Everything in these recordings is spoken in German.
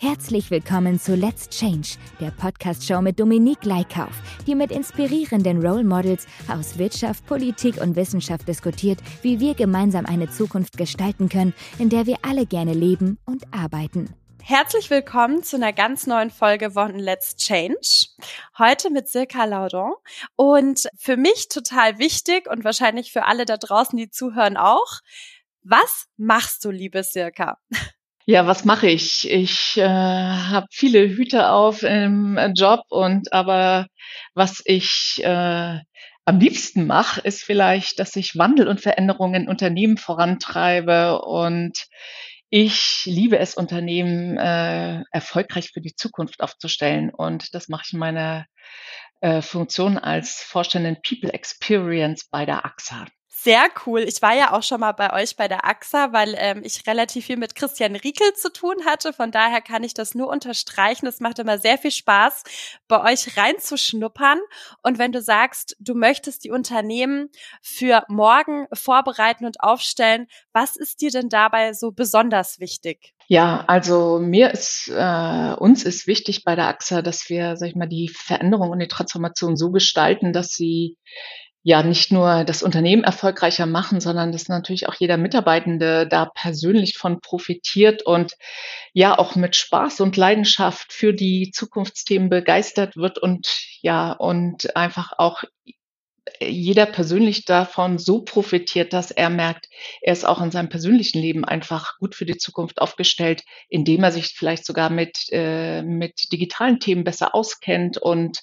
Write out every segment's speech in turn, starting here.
Herzlich willkommen zu Let's Change, der Podcast-Show mit Dominique Leikauf, die mit inspirierenden Role Models aus Wirtschaft, Politik und Wissenschaft diskutiert, wie wir gemeinsam eine Zukunft gestalten können, in der wir alle gerne leben und arbeiten. Herzlich willkommen zu einer ganz neuen Folge von Let's Change. Heute mit Silka Laudon. Und für mich total wichtig und wahrscheinlich für alle da draußen, die zuhören auch. Was machst du, liebe Silka? Ja, was mache ich? Ich äh, habe viele Hüte auf im Job und aber was ich äh, am liebsten mache, ist vielleicht, dass ich Wandel und Veränderungen in Unternehmen vorantreibe und ich liebe es, Unternehmen äh, erfolgreich für die Zukunft aufzustellen und das mache ich in meiner äh, Funktion als Vorständin People Experience bei der AXA. Sehr cool. Ich war ja auch schon mal bei euch bei der AXA, weil ähm, ich relativ viel mit Christian Riekel zu tun hatte. Von daher kann ich das nur unterstreichen. Es macht immer sehr viel Spaß, bei euch reinzuschnuppern. Und wenn du sagst, du möchtest die Unternehmen für morgen vorbereiten und aufstellen, was ist dir denn dabei so besonders wichtig? Ja, also mir ist, äh, uns ist wichtig bei der AXA, dass wir, sag ich mal, die Veränderung und die Transformation so gestalten, dass sie ja nicht nur das Unternehmen erfolgreicher machen, sondern dass natürlich auch jeder Mitarbeitende da persönlich von profitiert und ja auch mit Spaß und Leidenschaft für die Zukunftsthemen begeistert wird und ja und einfach auch jeder persönlich davon so profitiert, dass er merkt, er ist auch in seinem persönlichen Leben einfach gut für die Zukunft aufgestellt, indem er sich vielleicht sogar mit, äh, mit digitalen Themen besser auskennt und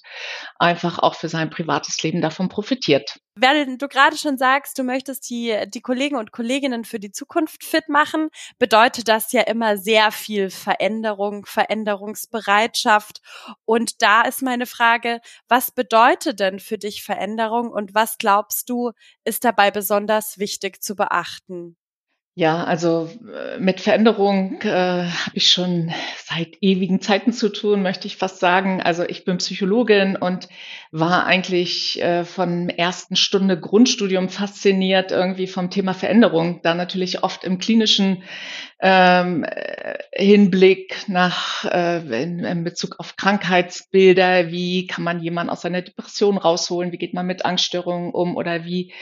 einfach auch für sein privates Leben davon profitiert. Wenn du gerade schon sagst, du möchtest die, die Kollegen und Kolleginnen für die Zukunft fit machen, bedeutet das ja immer sehr viel Veränderung, Veränderungsbereitschaft. Und da ist meine Frage, was bedeutet denn für dich Veränderung und was glaubst du, ist dabei besonders wichtig zu beachten? Ja, also äh, mit Veränderung äh, habe ich schon seit ewigen Zeiten zu tun, möchte ich fast sagen. Also ich bin Psychologin und war eigentlich äh, von ersten Stunde Grundstudium fasziniert irgendwie vom Thema Veränderung. Da natürlich oft im klinischen ähm, äh, Hinblick nach äh, in, in Bezug auf Krankheitsbilder, wie kann man jemanden aus seiner Depression rausholen, wie geht man mit Angststörungen um oder wie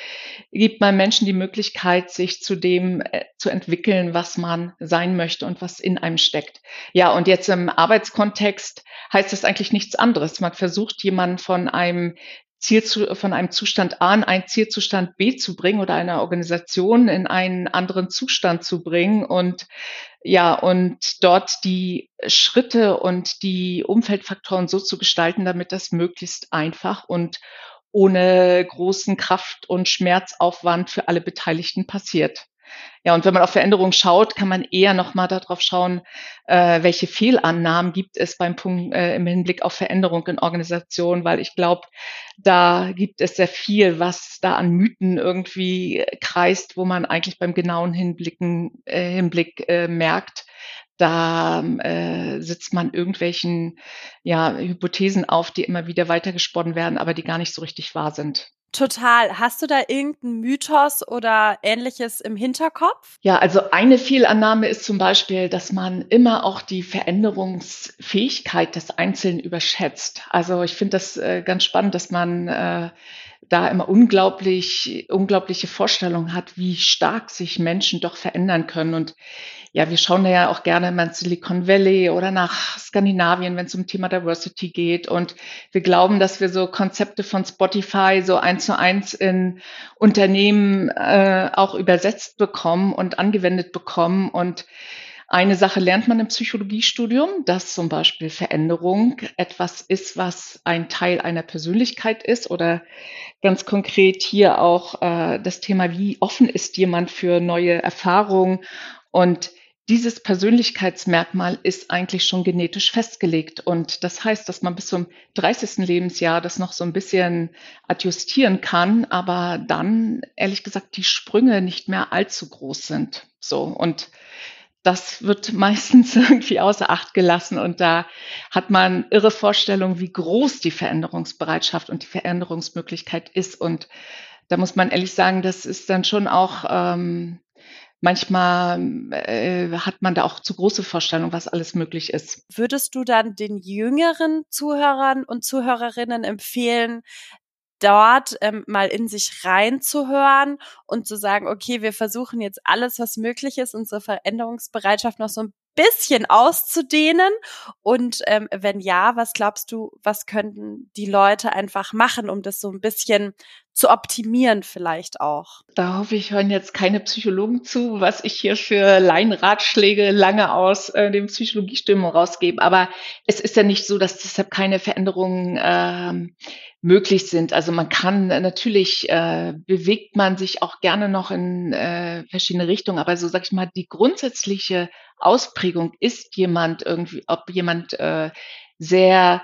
gibt man Menschen die Möglichkeit, sich zu dem äh, zu entwickeln, was man sein möchte und was in einem steckt. Ja, und jetzt im Arbeitskontext heißt das eigentlich nichts anderes. Man versucht jemanden von einem Ziel zu, von einem Zustand A in einen Zielzustand B zu bringen oder einer Organisation in einen anderen Zustand zu bringen und ja, und dort die Schritte und die Umfeldfaktoren so zu gestalten, damit das möglichst einfach und ohne großen Kraft- und Schmerzaufwand für alle Beteiligten passiert. Ja, und wenn man auf Veränderungen schaut, kann man eher nochmal darauf schauen, äh, welche Fehlannahmen gibt es beim Punkt äh, im Hinblick auf Veränderung in Organisationen, weil ich glaube, da gibt es sehr viel, was da an Mythen irgendwie kreist, wo man eigentlich beim genauen Hinblicken, äh, Hinblick äh, merkt, da äh, sitzt man irgendwelchen ja, Hypothesen auf, die immer wieder weitergesponnen werden, aber die gar nicht so richtig wahr sind. Total. Hast du da irgendeinen Mythos oder ähnliches im Hinterkopf? Ja, also eine Fehlannahme ist zum Beispiel, dass man immer auch die Veränderungsfähigkeit des Einzelnen überschätzt. Also ich finde das äh, ganz spannend, dass man äh, da immer unglaublich, unglaubliche Vorstellungen hat, wie stark sich Menschen doch verändern können. Und ja, wir schauen da ja auch gerne mal ins Silicon Valley oder nach Skandinavien, wenn es um Thema Diversity geht. Und wir glauben, dass wir so Konzepte von Spotify so eins zu eins in Unternehmen äh, auch übersetzt bekommen und angewendet bekommen. Und eine Sache lernt man im Psychologiestudium, dass zum Beispiel Veränderung etwas ist, was ein Teil einer Persönlichkeit ist oder ganz konkret hier auch äh, das Thema, wie offen ist jemand für neue Erfahrungen und dieses Persönlichkeitsmerkmal ist eigentlich schon genetisch festgelegt. Und das heißt, dass man bis zum 30. Lebensjahr das noch so ein bisschen adjustieren kann, aber dann, ehrlich gesagt, die Sprünge nicht mehr allzu groß sind. So. Und das wird meistens irgendwie außer Acht gelassen und da hat man irre Vorstellungen, wie groß die Veränderungsbereitschaft und die Veränderungsmöglichkeit ist. Und da muss man ehrlich sagen, das ist dann schon auch ähm, manchmal äh, hat man da auch zu große Vorstellungen, was alles möglich ist. Würdest du dann den jüngeren Zuhörern und Zuhörerinnen empfehlen, dort ähm, mal in sich reinzuhören und zu sagen, okay, wir versuchen jetzt alles, was möglich ist, unsere Veränderungsbereitschaft noch so ein bisschen auszudehnen? Und ähm, wenn ja, was glaubst du, was könnten die Leute einfach machen, um das so ein bisschen zu optimieren vielleicht auch? Da hoffe ich, hören jetzt keine Psychologen zu, was ich hier für Laienratschläge lange aus äh, dem Psychologiestimmung rausgebe. Aber es ist ja nicht so, dass deshalb keine Veränderungen ähm, möglich sind. Also man kann natürlich äh, bewegt man sich auch gerne noch in äh, verschiedene Richtungen, aber so sag ich mal, die grundsätzliche Ausprägung ist jemand irgendwie, ob jemand äh, sehr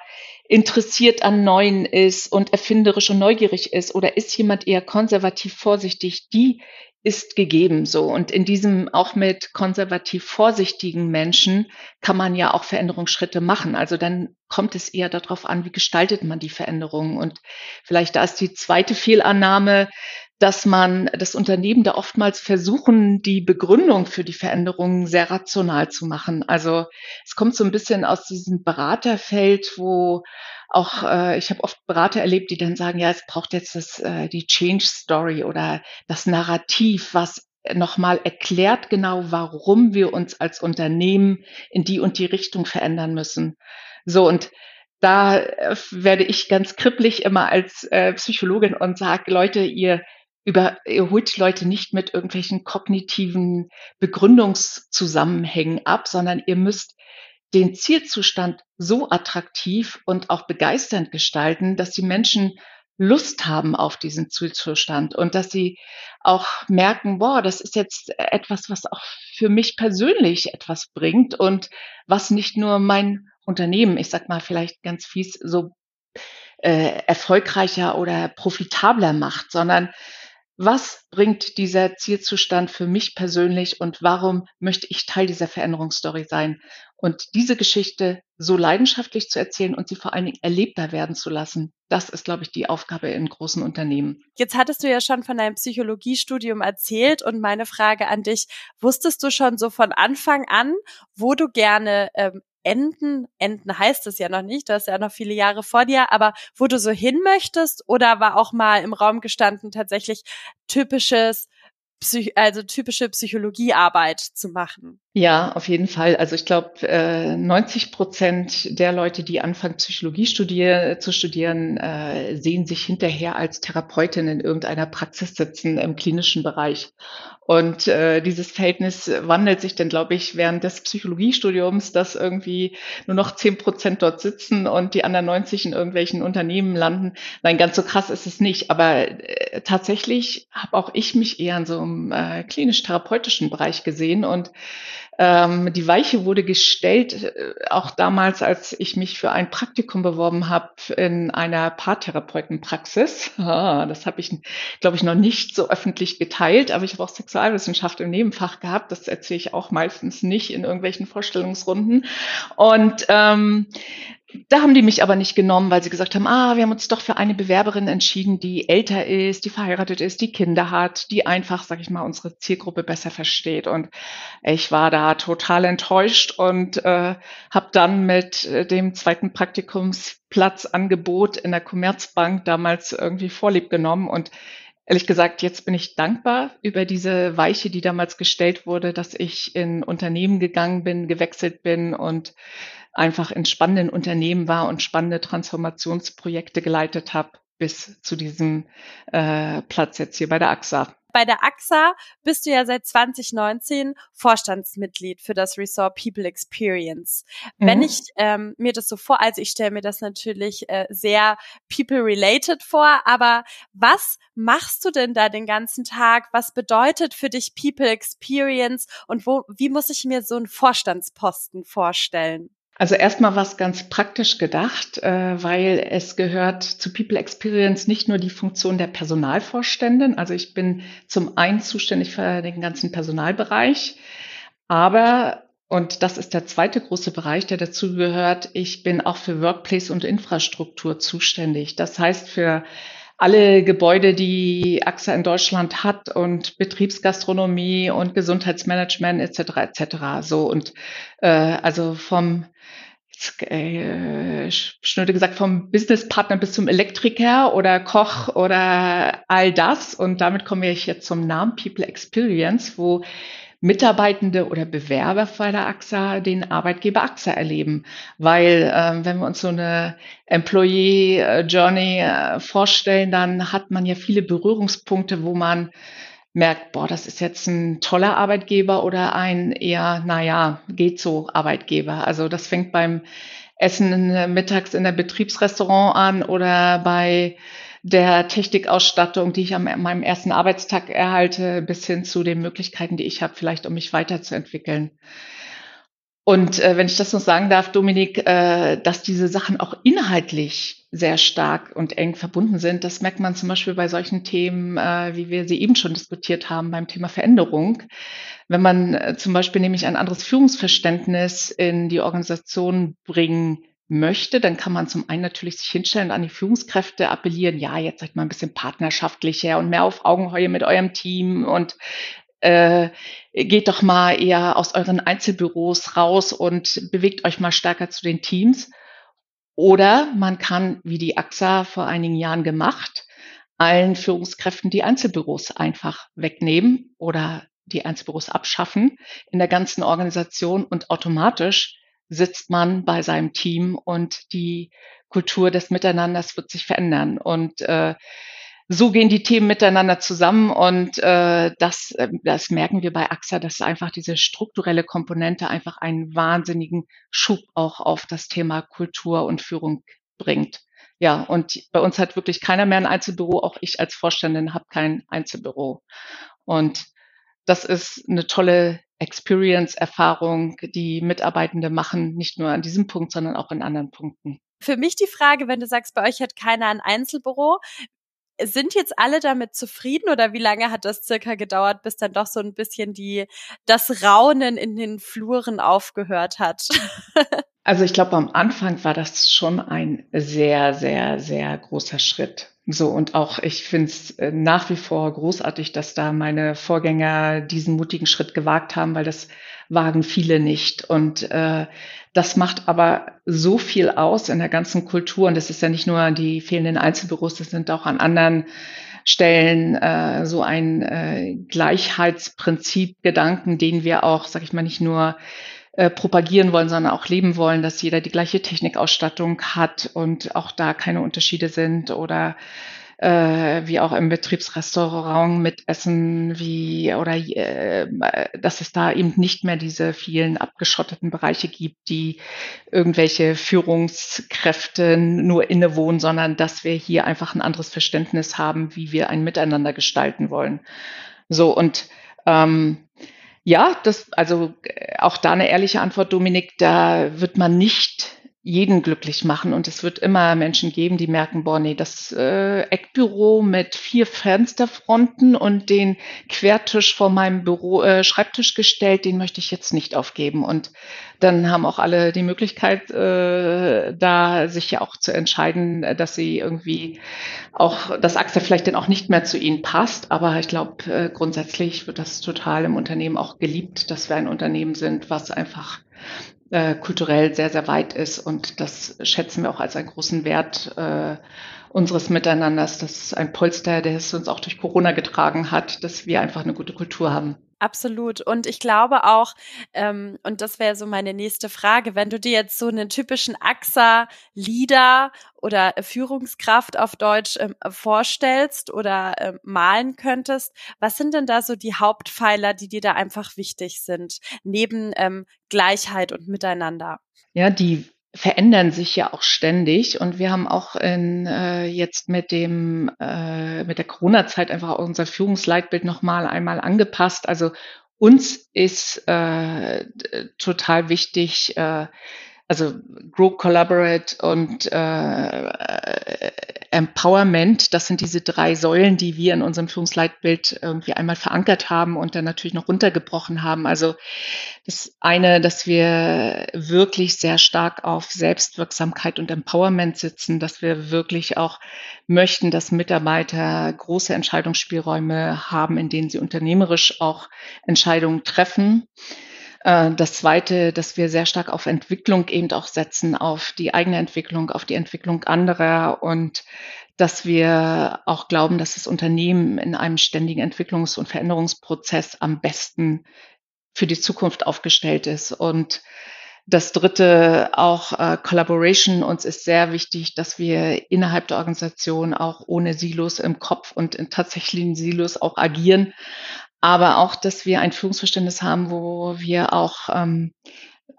interessiert an Neuen ist und erfinderisch und neugierig ist oder ist jemand eher konservativ vorsichtig, die ist gegeben so. Und in diesem auch mit konservativ vorsichtigen Menschen kann man ja auch Veränderungsschritte machen. Also dann kommt es eher darauf an, wie gestaltet man die Veränderungen. Und vielleicht da ist die zweite Fehlannahme, dass man das Unternehmen da oftmals versuchen, die Begründung für die Veränderungen sehr rational zu machen. Also es kommt so ein bisschen aus diesem Beraterfeld, wo auch äh, ich habe oft Berater erlebt, die dann sagen, ja, es braucht jetzt das, äh, die Change Story oder das Narrativ, was nochmal erklärt genau, warum wir uns als Unternehmen in die und die Richtung verändern müssen. So und da äh, werde ich ganz kribbelig immer als äh, Psychologin und sage, Leute, ihr über, ihr holt Leute nicht mit irgendwelchen kognitiven Begründungszusammenhängen ab, sondern ihr müsst den Zielzustand so attraktiv und auch begeisternd gestalten, dass die Menschen Lust haben auf diesen Zielzustand und dass sie auch merken, boah, das ist jetzt etwas, was auch für mich persönlich etwas bringt und was nicht nur mein Unternehmen, ich sag mal vielleicht ganz fies, so äh, erfolgreicher oder profitabler macht, sondern was bringt dieser Zielzustand für mich persönlich und warum möchte ich Teil dieser Veränderungsstory sein? Und diese Geschichte so leidenschaftlich zu erzählen und sie vor allen Dingen erlebbar werden zu lassen, das ist, glaube ich, die Aufgabe in großen Unternehmen. Jetzt hattest du ja schon von deinem Psychologiestudium erzählt und meine Frage an dich, wusstest du schon so von Anfang an, wo du gerne ähm, enden, enden heißt es ja noch nicht, du hast ja noch viele Jahre vor dir, aber wo du so hin möchtest oder war auch mal im Raum gestanden tatsächlich typisches Psych also typische Psychologiearbeit zu machen. Ja, auf jeden Fall. Also ich glaube, äh, 90 Prozent der Leute, die anfangen, Psychologie studier zu studieren, äh, sehen sich hinterher als Therapeutin in irgendeiner Praxis sitzen im klinischen Bereich. Und äh, dieses Verhältnis wandelt sich dann, glaube ich, während des Psychologiestudiums, dass irgendwie nur noch zehn Prozent dort sitzen und die anderen 90 in irgendwelchen Unternehmen landen. Nein, ganz so krass ist es nicht. Aber tatsächlich habe auch ich mich eher in so einem äh, klinisch-therapeutischen Bereich gesehen und ähm, die Weiche wurde gestellt, äh, auch damals, als ich mich für ein Praktikum beworben habe in einer Paartherapeutenpraxis. Ah, das habe ich, glaube ich, noch nicht so öffentlich geteilt, aber ich habe auch Sexualwissenschaft im Nebenfach gehabt. Das erzähle ich auch meistens nicht in irgendwelchen Vorstellungsrunden. Und ähm, da haben die mich aber nicht genommen, weil sie gesagt haben, ah, wir haben uns doch für eine Bewerberin entschieden, die älter ist, die verheiratet ist, die Kinder hat, die einfach, sag ich mal, unsere Zielgruppe besser versteht. Und ich war da total enttäuscht und äh, habe dann mit äh, dem zweiten Praktikumsplatzangebot in der Commerzbank damals irgendwie Vorlieb genommen und Ehrlich gesagt, jetzt bin ich dankbar über diese Weiche, die damals gestellt wurde, dass ich in Unternehmen gegangen bin, gewechselt bin und einfach in spannenden Unternehmen war und spannende Transformationsprojekte geleitet habe bis zu diesem äh, Platz jetzt hier bei der AXA. Bei der AXA bist du ja seit 2019 Vorstandsmitglied für das Resort People Experience. Mhm. Wenn ich ähm, mir das so vor, also ich stelle mir das natürlich äh, sehr people-related vor, aber was machst du denn da den ganzen Tag? Was bedeutet für dich People Experience und wo, wie muss ich mir so einen Vorstandsposten vorstellen? Also erstmal was ganz praktisch gedacht, äh, weil es gehört zu People Experience nicht nur die Funktion der Personalvorständin. Also ich bin zum einen zuständig für den ganzen Personalbereich, Aber und das ist der zweite große Bereich, der dazu gehört. Ich bin auch für Workplace und Infrastruktur zuständig. Das heißt für alle Gebäude, die AXA in Deutschland hat und Betriebsgastronomie und Gesundheitsmanagement etc. etc. So und äh, also vom äh, schnöde gesagt vom Businesspartner bis zum Elektriker oder Koch oder all das und damit komme ich jetzt zum Namen People Experience, wo Mitarbeitende oder Bewerber bei der AXA den Arbeitgeber AXA erleben. Weil äh, wenn wir uns so eine Employee Journey äh, vorstellen, dann hat man ja viele Berührungspunkte, wo man merkt, boah, das ist jetzt ein toller Arbeitgeber oder ein eher, naja, geht so Arbeitgeber. Also das fängt beim Essen mittags in der Betriebsrestaurant an oder bei der Technikausstattung, die ich an meinem ersten Arbeitstag erhalte, bis hin zu den Möglichkeiten, die ich habe, vielleicht um mich weiterzuentwickeln. Und äh, wenn ich das noch sagen darf, Dominik, äh, dass diese Sachen auch inhaltlich sehr stark und eng verbunden sind, das merkt man zum Beispiel bei solchen Themen, äh, wie wir sie eben schon diskutiert haben beim Thema Veränderung. Wenn man äh, zum Beispiel nämlich ein anderes Führungsverständnis in die Organisation bringen möchte, dann kann man zum einen natürlich sich hinstellen und an die Führungskräfte appellieren, ja, jetzt seid mal ein bisschen partnerschaftlicher und mehr auf Augenhöhe mit eurem Team und äh, geht doch mal eher aus euren Einzelbüros raus und bewegt euch mal stärker zu den Teams. Oder man kann, wie die AXA vor einigen Jahren gemacht, allen Führungskräften die Einzelbüros einfach wegnehmen oder die Einzelbüros abschaffen in der ganzen Organisation und automatisch sitzt man bei seinem Team und die Kultur des Miteinanders wird sich verändern. Und äh, so gehen die Themen miteinander zusammen und äh, das, äh, das merken wir bei AXA, dass einfach diese strukturelle Komponente einfach einen wahnsinnigen Schub auch auf das Thema Kultur und Führung bringt. Ja, und bei uns hat wirklich keiner mehr ein Einzelbüro, auch ich als Vorständin habe kein Einzelbüro. Und das ist eine tolle Experience-Erfahrung, die Mitarbeitende machen, nicht nur an diesem Punkt, sondern auch in anderen Punkten. Für mich die Frage, wenn du sagst, bei euch hat keiner ein Einzelbüro, sind jetzt alle damit zufrieden oder wie lange hat das circa gedauert, bis dann doch so ein bisschen die, das Raunen in den Fluren aufgehört hat? Also ich glaube, am Anfang war das schon ein sehr, sehr, sehr großer Schritt. So, und auch ich finde es äh, nach wie vor großartig, dass da meine Vorgänger diesen mutigen Schritt gewagt haben, weil das wagen viele nicht. Und äh, das macht aber so viel aus in der ganzen Kultur. Und das ist ja nicht nur die fehlenden Einzelbüros, das sind auch an anderen Stellen äh, so ein äh, Gleichheitsprinzip Gedanken, den wir auch, sag ich mal, nicht nur äh, propagieren wollen, sondern auch leben wollen, dass jeder die gleiche Technikausstattung hat und auch da keine Unterschiede sind oder äh, wie auch im Betriebsrestaurant mit Essen, wie oder äh, dass es da eben nicht mehr diese vielen abgeschotteten Bereiche gibt, die irgendwelche Führungskräfte nur innewohnen, sondern dass wir hier einfach ein anderes Verständnis haben, wie wir ein Miteinander gestalten wollen. So und ähm, ja, das, also äh, auch da eine ehrliche Antwort, Dominik, da wird man nicht jeden glücklich machen und es wird immer Menschen geben, die merken, boah, nee, das äh, Eckbüro mit vier Fensterfronten und den Quertisch vor meinem Büro, äh, Schreibtisch gestellt, den möchte ich jetzt nicht aufgeben. Und dann haben auch alle die Möglichkeit, äh, da sich ja auch zu entscheiden, dass sie irgendwie auch, dass AXA vielleicht dann auch nicht mehr zu ihnen passt. Aber ich glaube, äh, grundsätzlich wird das total im Unternehmen auch geliebt, dass wir ein Unternehmen sind, was einfach äh, kulturell sehr, sehr weit ist. Und das schätzen wir auch als einen großen Wert äh, unseres Miteinanders. Das ist ein Polster, der es uns auch durch Corona getragen hat, dass wir einfach eine gute Kultur haben. Absolut. Und ich glaube auch, ähm, und das wäre so meine nächste Frage, wenn du dir jetzt so einen typischen AXA-Leader oder Führungskraft auf Deutsch ähm, vorstellst oder ähm, malen könntest, was sind denn da so die Hauptpfeiler, die dir da einfach wichtig sind, neben ähm, Gleichheit und Miteinander? Ja, die verändern sich ja auch ständig und wir haben auch in, äh, jetzt mit dem äh, mit der Corona-Zeit einfach unser Führungsleitbild noch mal einmal angepasst. Also uns ist äh, total wichtig, äh, also Grow, Collaborate und äh, Empowerment, das sind diese drei Säulen, die wir in unserem Führungsleitbild irgendwie einmal verankert haben und dann natürlich noch runtergebrochen haben. Also das eine, dass wir wirklich sehr stark auf Selbstwirksamkeit und Empowerment sitzen, dass wir wirklich auch möchten, dass Mitarbeiter große Entscheidungsspielräume haben, in denen sie unternehmerisch auch Entscheidungen treffen. Äh, das Zweite, dass wir sehr stark auf Entwicklung eben auch setzen, auf die eigene Entwicklung, auf die Entwicklung anderer und dass wir auch glauben, dass das Unternehmen in einem ständigen Entwicklungs- und Veränderungsprozess am besten für die Zukunft aufgestellt ist. Und das dritte auch äh, Collaboration. Uns ist sehr wichtig, dass wir innerhalb der Organisation auch ohne Silos im Kopf und in tatsächlichen Silos auch agieren, aber auch, dass wir ein Führungsverständnis haben, wo wir auch ähm,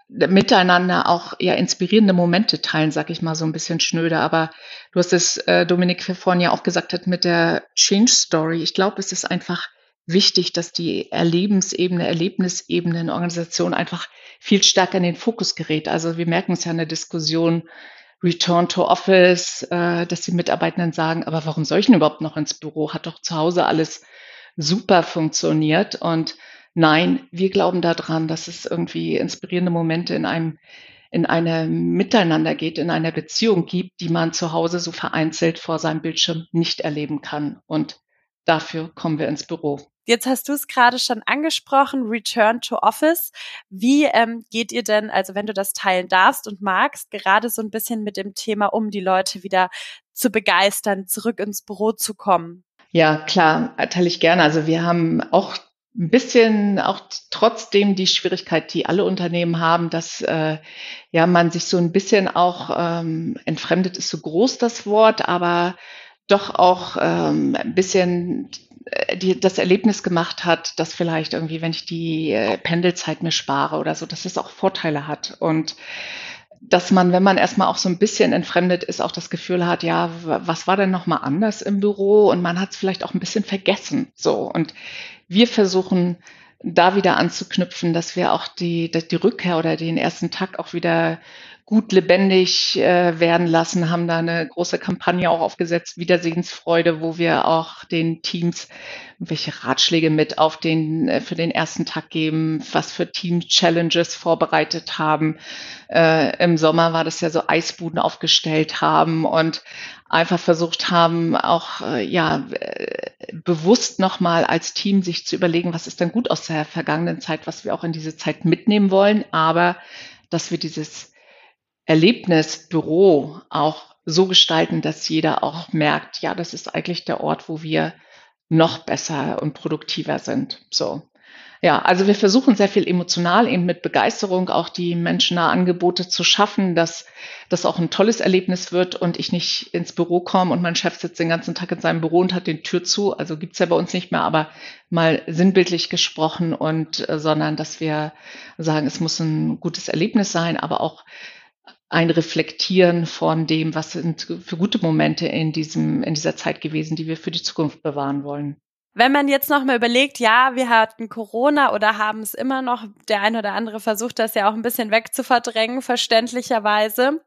miteinander auch ja inspirierende Momente teilen, sag ich mal so ein bisschen schnöder. Aber du hast es, äh, Dominik, vorhin ja auch gesagt hat mit der Change Story. Ich glaube, es ist einfach wichtig, dass die Erlebensebene, Erlebnisebene in Organisationen einfach viel stärker in den Fokus gerät. Also wir merken es ja in der Diskussion Return to Office, äh, dass die Mitarbeitenden sagen, aber warum soll ich denn überhaupt noch ins Büro? Hat doch zu Hause alles super funktioniert. Und nein, wir glauben daran, dass es irgendwie inspirierende Momente in einem in einem Miteinander geht, in einer Beziehung gibt, die man zu Hause so vereinzelt vor seinem Bildschirm nicht erleben kann. Und dafür kommen wir ins Büro. Jetzt hast du es gerade schon angesprochen, Return to Office. Wie ähm, geht ihr denn, also wenn du das teilen darfst und magst, gerade so ein bisschen mit dem Thema, um die Leute wieder zu begeistern, zurück ins Büro zu kommen? Ja, klar, teile ich gerne. Also wir haben auch ein bisschen, auch trotzdem die Schwierigkeit, die alle Unternehmen haben, dass äh, ja man sich so ein bisschen auch ähm, entfremdet ist so groß das Wort, aber doch auch ähm, ein bisschen äh, die, das Erlebnis gemacht hat, dass vielleicht irgendwie, wenn ich die äh, Pendelzeit mir spare oder so, dass es auch Vorteile hat. Und dass man, wenn man erstmal auch so ein bisschen entfremdet ist, auch das Gefühl hat, ja, was war denn nochmal anders im Büro? Und man hat es vielleicht auch ein bisschen vergessen. So. Und wir versuchen da wieder anzuknüpfen, dass wir auch die, die Rückkehr oder den ersten Tag auch wieder gut lebendig äh, werden lassen, haben da eine große Kampagne auch aufgesetzt, Wiedersehensfreude, wo wir auch den Teams welche Ratschläge mit auf den äh, für den ersten Tag geben, was für Team Challenges vorbereitet haben. Äh, Im Sommer war das ja so Eisbuden aufgestellt haben und einfach versucht haben, auch äh, ja äh, bewusst nochmal als Team sich zu überlegen, was ist denn gut aus der vergangenen Zeit, was wir auch in diese Zeit mitnehmen wollen, aber dass wir dieses Erlebnisbüro auch so gestalten, dass jeder auch merkt, ja, das ist eigentlich der Ort, wo wir noch besser und produktiver sind. So. Ja, also wir versuchen sehr viel emotional eben mit Begeisterung auch die menschennahe Angebote zu schaffen, dass das auch ein tolles Erlebnis wird und ich nicht ins Büro komme und mein Chef sitzt den ganzen Tag in seinem Büro und hat den Tür zu. Also gibt's ja bei uns nicht mehr, aber mal sinnbildlich gesprochen und äh, sondern dass wir sagen, es muss ein gutes Erlebnis sein, aber auch ein Reflektieren von dem, was sind für gute Momente in diesem, in dieser Zeit gewesen, die wir für die Zukunft bewahren wollen. Wenn man jetzt noch mal überlegt, ja, wir hatten Corona oder haben es immer noch, der eine oder andere versucht das ja auch ein bisschen wegzuverdrängen, verständlicherweise.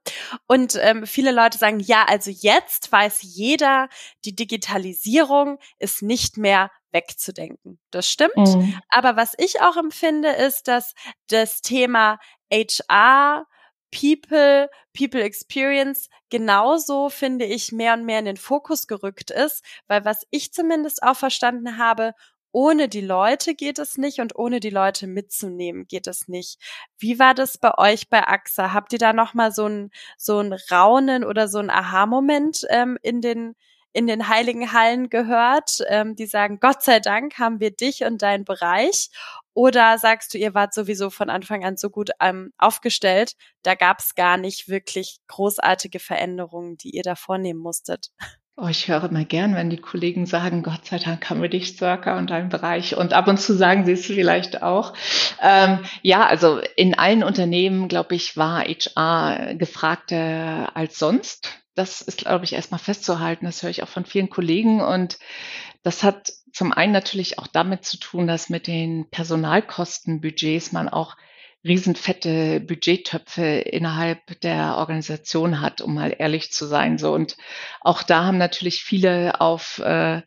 Und ähm, viele Leute sagen, ja, also jetzt weiß jeder, die Digitalisierung ist nicht mehr wegzudenken. Das stimmt. Mhm. Aber was ich auch empfinde, ist, dass das Thema HR People, People Experience genauso, finde ich, mehr und mehr in den Fokus gerückt ist, weil was ich zumindest auch verstanden habe, ohne die Leute geht es nicht und ohne die Leute mitzunehmen geht es nicht. Wie war das bei euch bei AXA? Habt ihr da nochmal so ein, so ein Raunen oder so ein Aha-Moment ähm, in den, in den heiligen Hallen gehört, ähm, die sagen, Gott sei Dank haben wir dich und deinen Bereich? Oder sagst du, ihr wart sowieso von Anfang an so gut ähm, aufgestellt, da gab es gar nicht wirklich großartige Veränderungen, die ihr da vornehmen musstet? Oh, ich höre immer gern, wenn die Kollegen sagen, Gott sei Dank haben wir dich, Circa, und deinen Bereich. Und ab und zu sagen sie es vielleicht auch. Ähm, ja, also in allen Unternehmen, glaube ich, war HR gefragter als sonst. Das ist, glaube ich, erstmal festzuhalten. Das höre ich auch von vielen Kollegen. Und das hat zum einen natürlich auch damit zu tun, dass mit den Personalkostenbudgets man auch riesenfette Budgettöpfe innerhalb der Organisation hat, um mal ehrlich zu sein. So und auch da haben natürlich viele auf äh,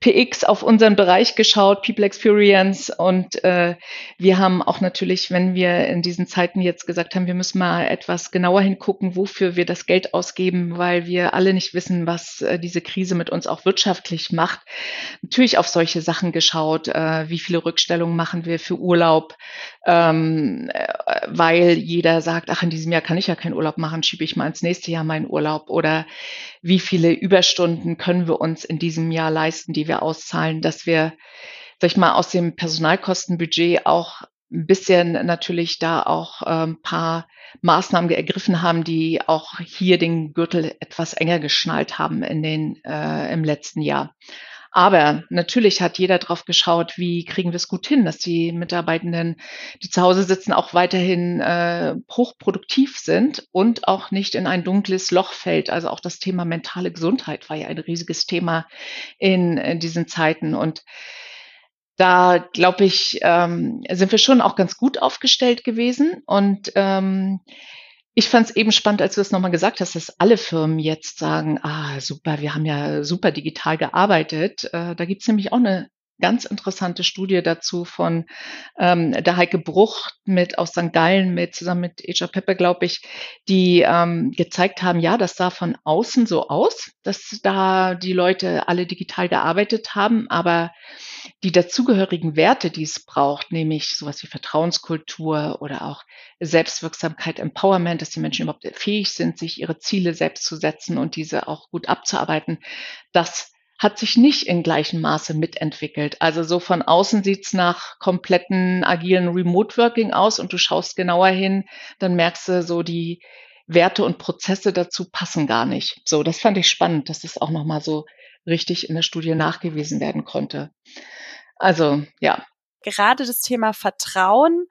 PX, auf unseren Bereich geschaut, People Experience und äh, wir haben auch natürlich, wenn wir in diesen Zeiten jetzt gesagt haben, wir müssen mal etwas genauer hingucken, wofür wir das Geld ausgeben, weil wir alle nicht wissen, was äh, diese Krise mit uns auch wirtschaftlich macht. Natürlich auf solche Sachen geschaut, äh, wie viele Rückstellungen machen wir für Urlaub, ähm, äh, weil jeder sagt, ach, in diesem Jahr kann ich ja keinen Urlaub machen, schiebe ich mal ins nächste Jahr meinen Urlaub oder wie viele Überstunden können wir uns in diesem Jahr leisten, die wir auszahlen, dass wir, sag ich mal, aus dem Personalkostenbudget auch ein bisschen natürlich da auch ein ähm, paar Maßnahmen ergriffen haben, die auch hier den Gürtel etwas enger geschnallt haben in den, äh, im letzten Jahr. Aber natürlich hat jeder drauf geschaut, wie kriegen wir es gut hin, dass die Mitarbeitenden, die zu Hause sitzen, auch weiterhin äh, hochproduktiv sind und auch nicht in ein dunkles Loch fällt. Also auch das Thema mentale Gesundheit war ja ein riesiges Thema in, in diesen Zeiten. Und da glaube ich, ähm, sind wir schon auch ganz gut aufgestellt gewesen. Und ähm, ich fand es eben spannend, als du es nochmal gesagt hast, dass alle Firmen jetzt sagen, ah, super, wir haben ja super digital gearbeitet. Äh, da gibt es nämlich auch eine ganz interessante Studie dazu von ähm, der Heike Bruch mit aus St. Gallen mit zusammen mit Eja Peppe, glaube ich, die ähm, gezeigt haben, ja, das sah von außen so aus, dass da die Leute alle digital gearbeitet haben, aber die dazugehörigen Werte, die es braucht, nämlich sowas wie Vertrauenskultur oder auch Selbstwirksamkeit, Empowerment, dass die Menschen überhaupt fähig sind, sich ihre Ziele selbst zu setzen und diese auch gut abzuarbeiten, das hat sich nicht in gleichem Maße mitentwickelt. Also so von außen sieht's nach kompletten agilen Remote Working aus und du schaust genauer hin, dann merkst du so die Werte und Prozesse dazu passen gar nicht. So, das fand ich spannend, dass das auch nochmal so richtig in der Studie nachgewiesen werden konnte. Also ja. Gerade das Thema Vertrauen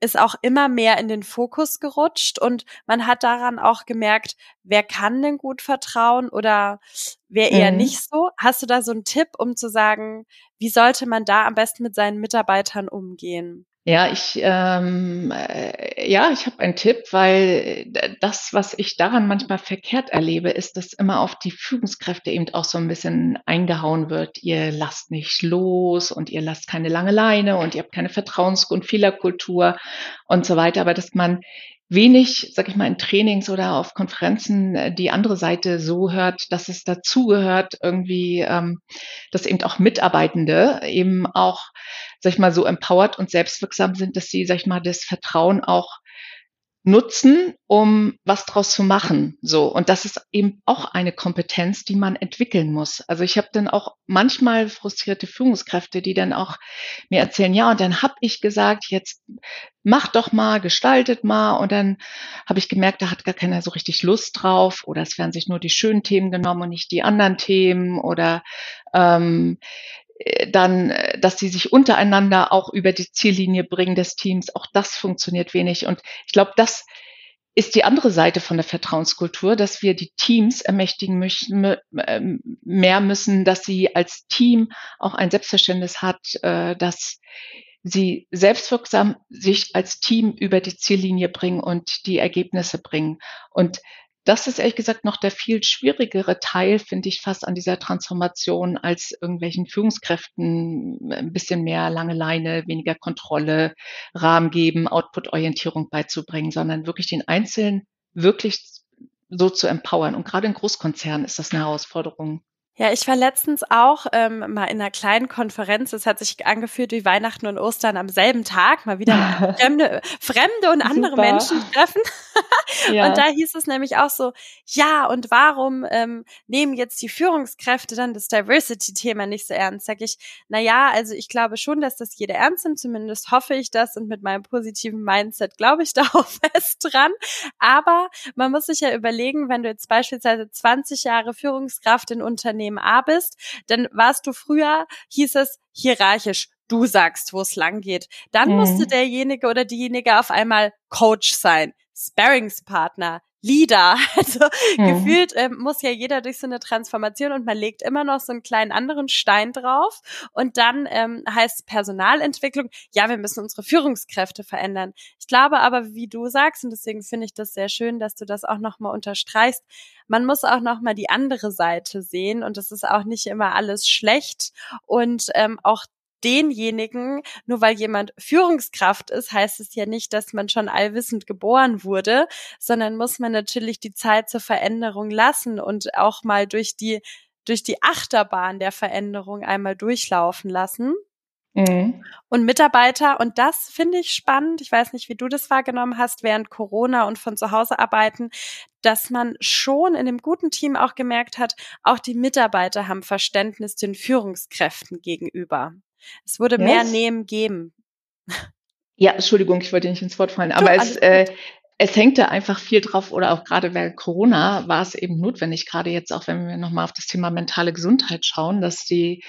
ist auch immer mehr in den Fokus gerutscht und man hat daran auch gemerkt, wer kann denn gut vertrauen oder wer eher mhm. nicht so. Hast du da so einen Tipp, um zu sagen, wie sollte man da am besten mit seinen Mitarbeitern umgehen? Ja, ich ähm, äh, ja, ich habe einen Tipp, weil das, was ich daran manchmal verkehrt erlebe, ist, dass immer auf die Führungskräfte eben auch so ein bisschen eingehauen wird. Ihr lasst nicht los und ihr lasst keine lange Leine und ihr habt keine Vertrauens- und Fehlerkultur und so weiter. Aber dass man wenig, sag ich mal, in Trainings oder auf Konferenzen äh, die andere Seite so hört, dass es dazugehört, irgendwie, ähm, dass eben auch Mitarbeitende eben auch, sag ich mal, so empowered und selbstwirksam sind, dass sie, sag ich mal, das Vertrauen auch nutzen, um was draus zu machen. So und das ist eben auch eine Kompetenz, die man entwickeln muss. Also ich habe dann auch manchmal frustrierte Führungskräfte, die dann auch mir erzählen, ja und dann habe ich gesagt, jetzt mach doch mal, gestaltet mal und dann habe ich gemerkt, da hat gar keiner so richtig Lust drauf oder es werden sich nur die schönen Themen genommen und nicht die anderen Themen oder ähm, äh, dann, äh, dass sie sich untereinander auch über die Ziellinie bringen des Teams. Auch das funktioniert wenig. Und ich glaube, das ist die andere Seite von der Vertrauenskultur, dass wir die Teams ermächtigen möchten, ähm, mehr müssen, dass sie als Team auch ein Selbstverständnis hat, äh, dass sie selbstwirksam sich als Team über die Ziellinie bringen und die Ergebnisse bringen. Und das ist ehrlich gesagt noch der viel schwierigere Teil, finde ich, fast an dieser Transformation, als irgendwelchen Führungskräften ein bisschen mehr lange Leine, weniger Kontrolle, Rahmen geben, Output-Orientierung beizubringen, sondern wirklich den Einzelnen wirklich so zu empowern. Und gerade in Großkonzernen ist das eine Herausforderung. Ja, ich war letztens auch ähm, mal in einer kleinen Konferenz. Es hat sich angefühlt wie Weihnachten und Ostern am selben Tag. Mal wieder fremde, fremde und andere Super. Menschen treffen. ja. Und da hieß es nämlich auch so, ja, und warum ähm, nehmen jetzt die Führungskräfte dann das Diversity-Thema nicht so ernst? Sag ich, na ja, also ich glaube schon, dass das jeder ernst nimmt. Zumindest hoffe ich das. Und mit meinem positiven Mindset glaube ich da auch fest dran. Aber man muss sich ja überlegen, wenn du jetzt beispielsweise 20 Jahre Führungskraft in Unternehmen Unternehmen A bist, dann warst du früher, hieß es hierarchisch, du sagst, wo es lang geht. Dann mhm. musste derjenige oder diejenige auf einmal Coach sein, Sparringspartner, Leader. Also mhm. gefühlt ähm, muss ja jeder durch so eine Transformation und man legt immer noch so einen kleinen anderen Stein drauf. Und dann ähm, heißt Personalentwicklung, ja, wir müssen unsere Führungskräfte verändern. Ich glaube aber, wie du sagst, und deswegen finde ich das sehr schön, dass du das auch nochmal unterstreichst, man muss auch nochmal die andere Seite sehen und es ist auch nicht immer alles schlecht und ähm, auch denjenigen, nur weil jemand Führungskraft ist, heißt es ja nicht, dass man schon allwissend geboren wurde, sondern muss man natürlich die Zeit zur Veränderung lassen und auch mal durch die durch die Achterbahn der Veränderung einmal durchlaufen lassen. Mhm. Und Mitarbeiter, und das finde ich spannend, ich weiß nicht, wie du das wahrgenommen hast während Corona und von zu Hause arbeiten, dass man schon in einem guten Team auch gemerkt hat, auch die Mitarbeiter haben Verständnis den Führungskräften gegenüber. Es würde yes. mehr Nehmen geben. Ja, Entschuldigung, ich wollte nicht ins Wort fallen, aber es, äh, es hängte einfach viel drauf oder auch gerade während Corona war es eben notwendig, gerade jetzt auch, wenn wir nochmal auf das Thema mentale Gesundheit schauen, dass die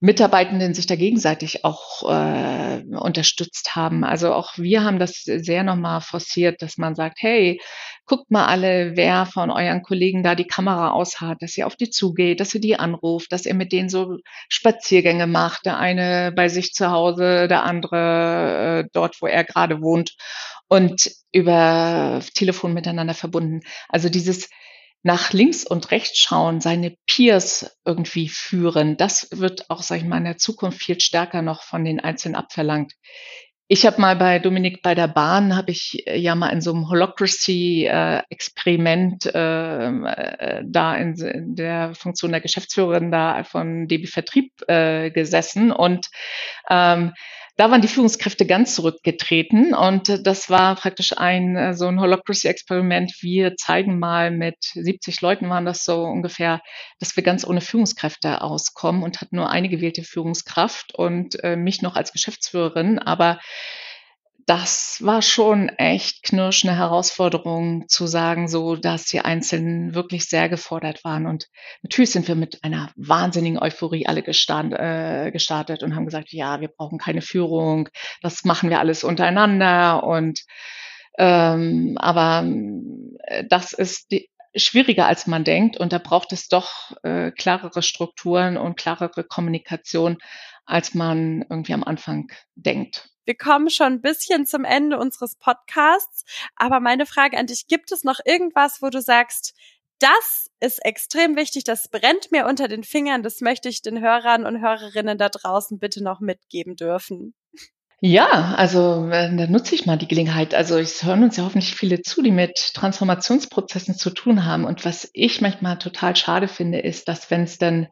Mitarbeitenden sich da gegenseitig auch äh, unterstützt haben. Also auch wir haben das sehr nochmal forciert, dass man sagt, hey, guckt mal alle, wer von euren Kollegen da die Kamera aushat, dass ihr auf die zugeht, dass ihr die anruft, dass ihr mit denen so Spaziergänge macht, der eine bei sich zu Hause, der andere äh, dort, wo er gerade wohnt und über Telefon miteinander verbunden. Also dieses nach links und rechts schauen, seine Peers irgendwie führen, das wird auch, sag ich mal, in der Zukunft viel stärker noch von den Einzelnen abverlangt. Ich habe mal bei Dominik bei der Bahn, habe ich äh, ja mal in so einem Holocracy-Experiment äh, äh, da in, in, der Funktion der Geschäftsführerin da von DB Vertrieb äh, gesessen und ähm, da waren die Führungskräfte ganz zurückgetreten und äh, das war praktisch ein äh, so ein Holocracy-Experiment. Wir zeigen mal mit 70 Leuten waren das so ungefähr, dass wir ganz ohne Führungskräfte auskommen und hatten nur eine gewählte Führungskraft und äh, mich noch als Geschäftsführerin. Aber das war schon echt knirschende Herausforderung zu sagen, so dass die Einzelnen wirklich sehr gefordert waren. Und natürlich sind wir mit einer wahnsinnigen Euphorie alle gestand, äh, gestartet und haben gesagt, ja, wir brauchen keine Führung, das machen wir alles untereinander. Und ähm, aber äh, das ist die, schwieriger als man denkt und da braucht es doch äh, klarere Strukturen und klarere Kommunikation, als man irgendwie am Anfang denkt. Wir kommen schon ein bisschen zum Ende unseres Podcasts, aber meine Frage an dich, gibt es noch irgendwas, wo du sagst, das ist extrem wichtig, das brennt mir unter den Fingern, das möchte ich den Hörern und Hörerinnen da draußen bitte noch mitgeben dürfen. Ja, also äh, da nutze ich mal die Gelegenheit. Also es hören uns ja hoffentlich viele zu, die mit Transformationsprozessen zu tun haben. Und was ich manchmal total schade finde, ist, dass wenn es dann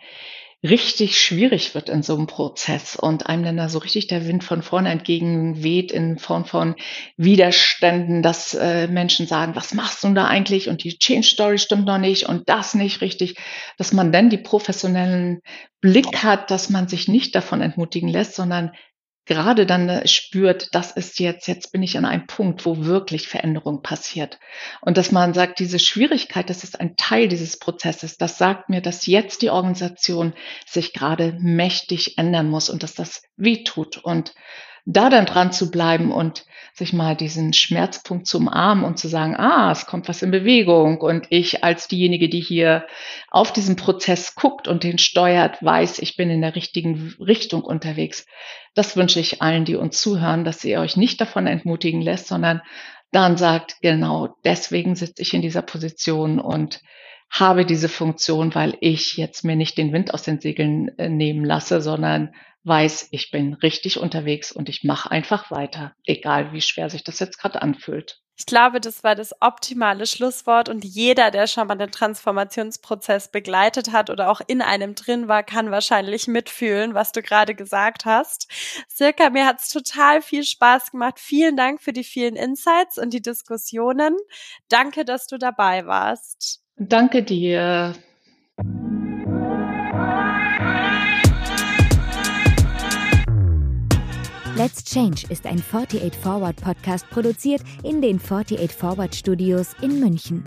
richtig schwierig wird in so einem Prozess und einem dann da so richtig der Wind von vorne entgegenweht in Form von Widerständen, dass äh, Menschen sagen, was machst du da eigentlich? Und die Change Story stimmt noch nicht und das nicht richtig, dass man dann die professionellen Blick hat, dass man sich nicht davon entmutigen lässt, sondern gerade dann äh, spürt, das ist jetzt, jetzt bin ich an einem Punkt, wo wirklich Veränderung passiert. Und dass man sagt, diese Schwierigkeit, das ist ein Teil dieses Prozesses, das sagt mir, dass jetzt die Organisation sich gerade mächtig ändern muss und dass das weh tut und da dann dran zu bleiben und sich mal diesen Schmerzpunkt zu umarmen und zu sagen, ah, es kommt was in Bewegung und ich als diejenige, die hier auf diesen Prozess guckt und den steuert, weiß, ich bin in der richtigen Richtung unterwegs. Das wünsche ich allen, die uns zuhören, dass ihr euch nicht davon entmutigen lässt, sondern dann sagt, genau deswegen sitze ich in dieser Position und habe diese Funktion, weil ich jetzt mir nicht den Wind aus den Segeln äh, nehmen lasse, sondern weiß, ich bin richtig unterwegs und ich mache einfach weiter, egal wie schwer sich das jetzt gerade anfühlt. Ich glaube, das war das optimale Schlusswort und jeder, der schon mal den Transformationsprozess begleitet hat oder auch in einem drin war, kann wahrscheinlich mitfühlen, was du gerade gesagt hast. Circa, mir hat's total viel Spaß gemacht. Vielen Dank für die vielen Insights und die Diskussionen. Danke, dass du dabei warst. Danke dir. Let's Change ist ein 48 Forward Podcast produziert in den 48 Forward Studios in München.